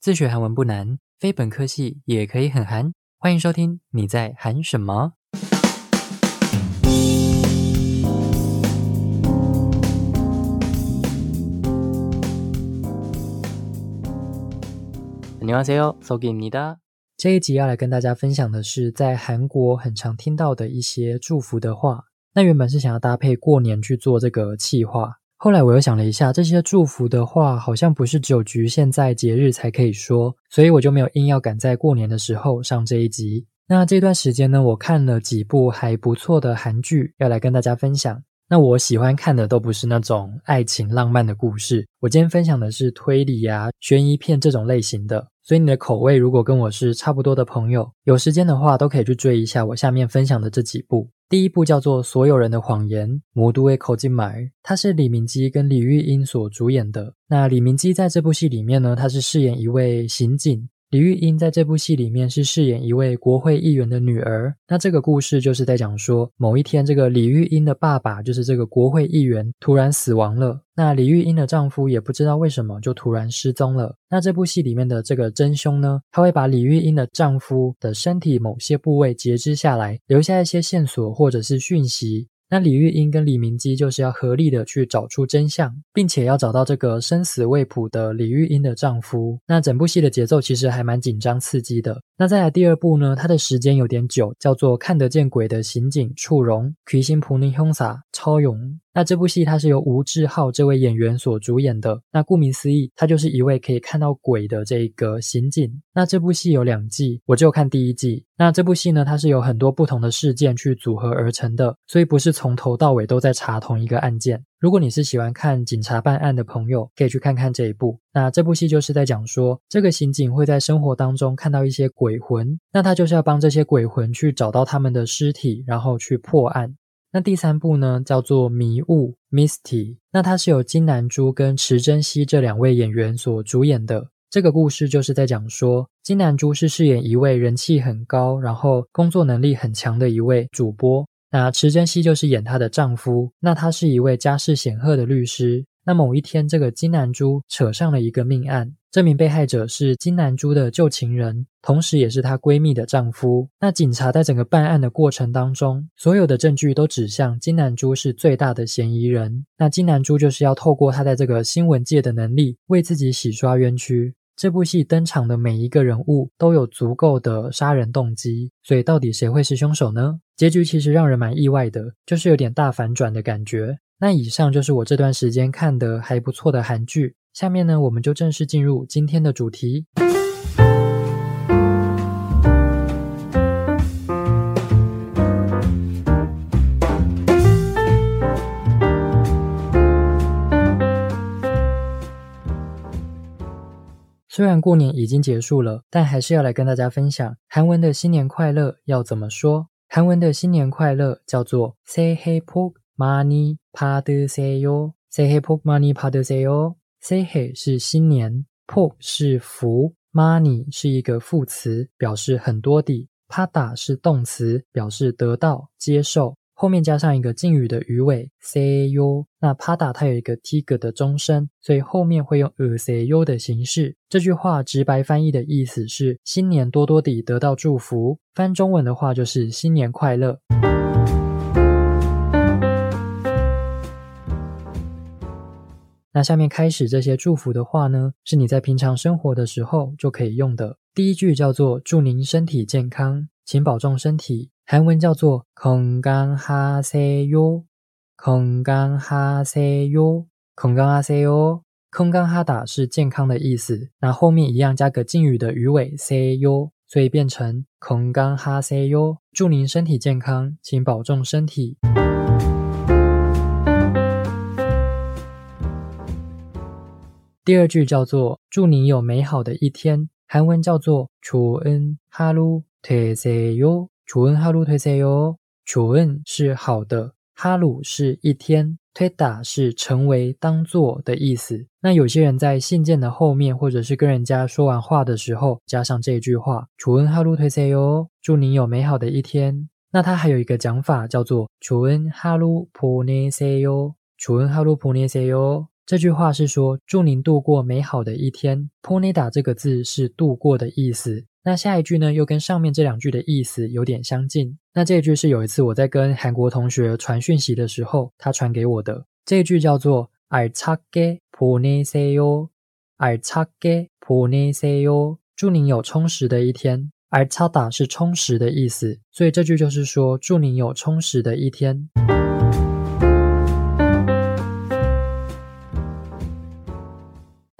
自学韩文不难，非本科系也可以很韩。欢迎收听，你在韩什么？안녕하세 요， 소개니 다。 这一集要来跟大家分享的是，在韩国很常听到的一些祝福的话。那原本是想要搭配过年去做这个气话。后来我又想了一下，这些祝福的话好像不是只有局限在节日才可以说，所以我就没有硬要赶在过年的时候上这一集。那这段时间呢，我看了几部还不错的韩剧，要来跟大家分享。那我喜欢看的都不是那种爱情浪漫的故事，我今天分享的是推理啊、悬疑片这种类型的。所以你的口味如果跟我是差不多的朋友，有时间的话都可以去追一下我下面分享的这几部。第一部叫做《所有人的谎言》，魔都为口金买，它是李明基跟李玉英所主演的。那李明基在这部戏里面呢，他是饰演一位刑警。李玉英在这部戏里面是饰演一位国会议员的女儿。那这个故事就是在讲说，某一天，这个李玉英的爸爸，就是这个国会议员，突然死亡了。那李玉英的丈夫也不知道为什么就突然失踪了。那这部戏里面的这个真凶呢，他会把李玉英的丈夫的身体某些部位截肢下来，留下一些线索或者是讯息。那李玉英跟李明基就是要合力的去找出真相，并且要找到这个生死未卜的李玉英的丈夫。那整部戏的节奏其实还蛮紧张刺激的。那再来第二部呢，它的时间有点久，叫做《看得见鬼的刑警触荣》，奎心普尼凶撒超勇那这部戏它是由吴志浩这位演员所主演的。那顾名思义，他就是一位可以看到鬼的这个刑警。那这部戏有两季，我就看第一季。那这部戏呢，它是有很多不同的事件去组合而成的，所以不是从头到尾都在查同一个案件。如果你是喜欢看警察办案的朋友，可以去看看这一部。那这部戏就是在讲说，这个刑警会在生活当中看到一些鬼魂，那他就是要帮这些鬼魂去找到他们的尸体，然后去破案。那第三部呢，叫做《迷雾》（Misty）。那它是由金南珠跟池珍熙这两位演员所主演的。这个故事就是在讲说，金南珠是饰演一位人气很高，然后工作能力很强的一位主播。那池珍熙就是演她的丈夫。那他是一位家世显赫的律师。那某一天，这个金南珠扯上了一个命案。这名被害者是金南珠的旧情人，同时也是她闺蜜的丈夫。那警察在整个办案的过程当中，所有的证据都指向金南珠是最大的嫌疑人。那金南珠就是要透过她在这个新闻界的能力，为自己洗刷冤屈。这部戏登场的每一个人物都有足够的杀人动机，所以到底谁会是凶手呢？结局其实让人蛮意外的，就是有点大反转的感觉。那以上就是我这段时间看的还不错的韩剧。下面呢，我们就正式进入今天的主题。虽然过年已经结束了，但还是要来跟大家分享韩文的新年快乐要怎么说。韩文的新年快乐叫做새해복 많이 받으세요. 새해 복 많이 받으세요. sahi 是新年，po 是福 money 是一个副词表示很多的 pada 是动词表示得到接受。后面加上一个敬语的鱼尾 ca 那 pada 它有一个 tiger 的钟声所以后面会用 a cao 的形式。这句话直白翻译的意思是新年多多地得到祝福。翻中文的话就是新年快乐。那下面开始这些祝福的话呢，是你在平常生活的时候就可以用的。第一句叫做祝您身体健康，请保重身体。韩文叫做건강하세 요， 건강하세 요， 건강하세 요。 건강하다是健康的意思，那后面一样加个敬语的鱼尾세 요， 所以变成건강하세 요。 祝您身体健康，请保重身体。 第二句叫做祝你有美好的一天，韩文叫做좋은하루되세 요。 좋은하루되세 요。 좋은是好的，哈鲁是一天，되다是成为、当做的意思。那有些人在信件的后面，或者是跟人家说完话的时候，加上这句话좋은하루되세 요。 祝你有美好的一天。那它还有一个讲法叫做좋은하루보내세 요。 좋은하루보내세 요。 这句话是说祝您度过美好的一天。Poneda 这个字是度过的意思。那下一句呢，又跟上面这两句的意思有点相近。那这一句是有一次我在跟韩国同学传讯息的时候，他传给我的。这一句叫做알차게보내세 요， 알차게보내세 요， 祝您有充实的一天。알차다是充实的意思，所以这句就是说祝您有充实的一天。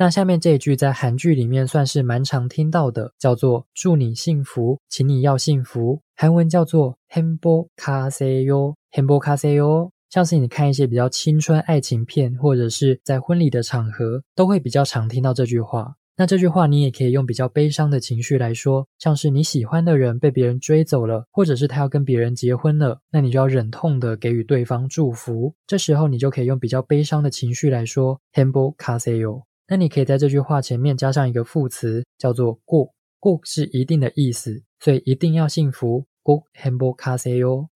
那下面这一句在韩剧里面算是蛮常听到的，叫做“祝你幸福，请你要幸福”。韩文叫做 “hempo kaseyo”，“hempo kaseyo”。像是你看一些比较青春爱情片，或者是在婚礼的场合，都会比较常听到这句话。那这句话你也可以用比较悲伤的情绪来说，像是你喜欢的人被别人追走了，或者是他要跟别人结婚了，那你就要忍痛的给予对方祝福。这时候你就可以用比较悲伤的情绪来说 “hempo kaseyo”。那你可以在这句话前面加上一个副词，叫做“过”。过是一定的意思，所以一定要幸福。过很不卡塞哟。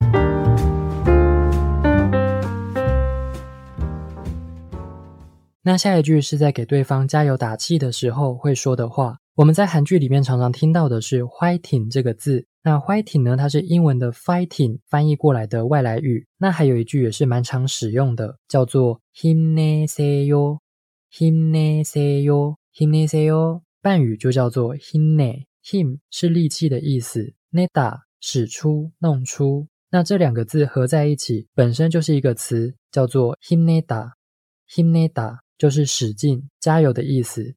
那下一句是在给对方加油打气的时候会说的话。我们在韩剧里面常常听到的是 “fighting” 这个字。那 “fighting” 呢，它是英文的 “fighting” 翻译过来的外来语。那还有一句也是蛮常使用的，叫做 “him ne say yo”。him ne se yo him ne se yo，伴语就叫做 him ne。him 是力气的意思，neta 使出、弄出。那这两个字合在一起，本身就是一个词，叫做 him neta。him neta 就是使劲、加油的意思。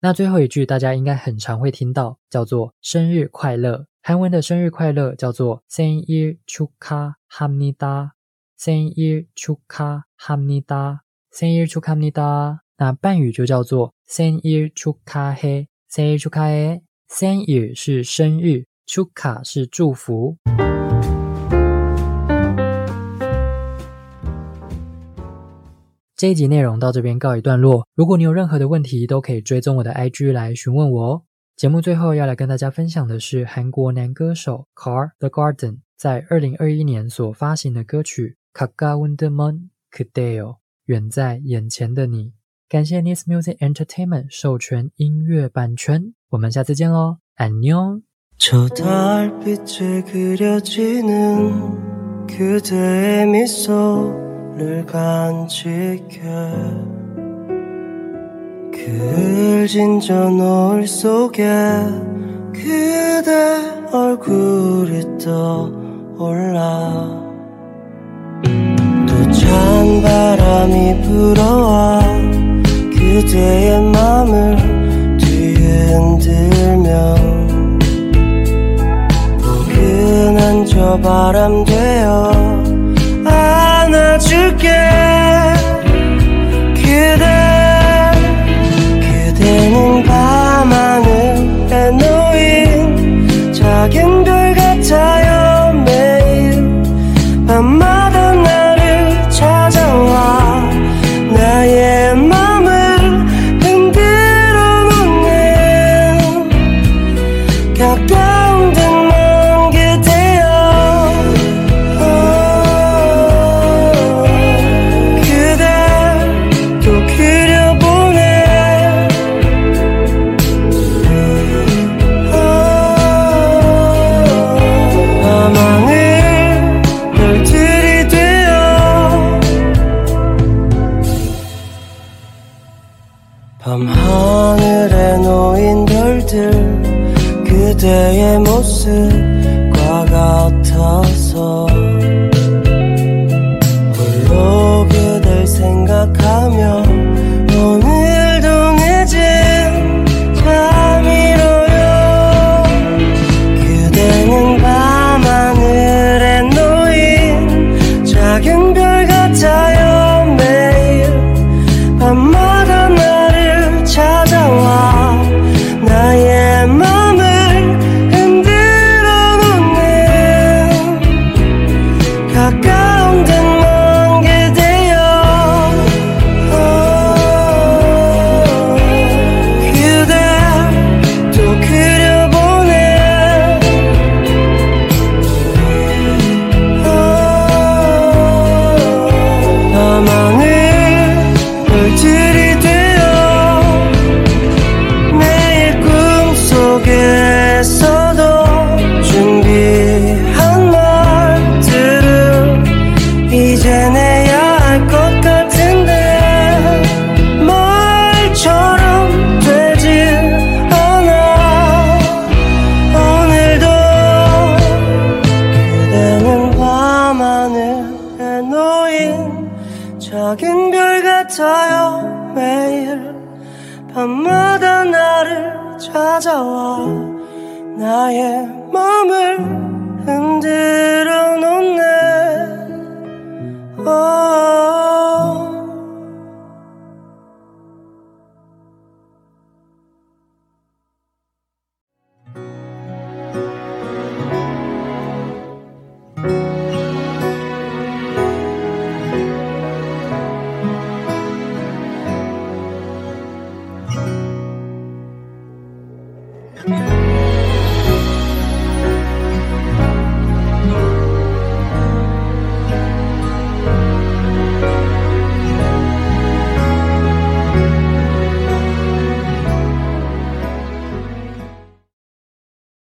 那最后一句大家应该很常会听到，叫做“生日快乐”。韩文的生日快乐叫做생일축하합니 다， 생일축하합니 다， 생일축하합니 다。 那半语就叫做생일축하 해， 생일축하 해。 생일是生日，축하是祝福。这一集内容到这边告一段落。如果你有任何的问题，都可以追踪我的 IG 来询问我哦。 节目最后要来跟大家分享的是韩国男歌手 Car The Garden 在二零二一年所发行的歌曲《가까운데먼그대요》，远在眼前的你。感谢 Nice Music Entertainment 授权音乐版权，我们下次见喽，안녕 그 을진 저 노을 속에 그대 얼굴이 떠올라. 또 찬 바람이 불어와 그대의 맘을 뒤흔들며 포근한 저 바람 되어 안아줄게 talking 그대의 모습과 같아서 홀로 그댈 생각하며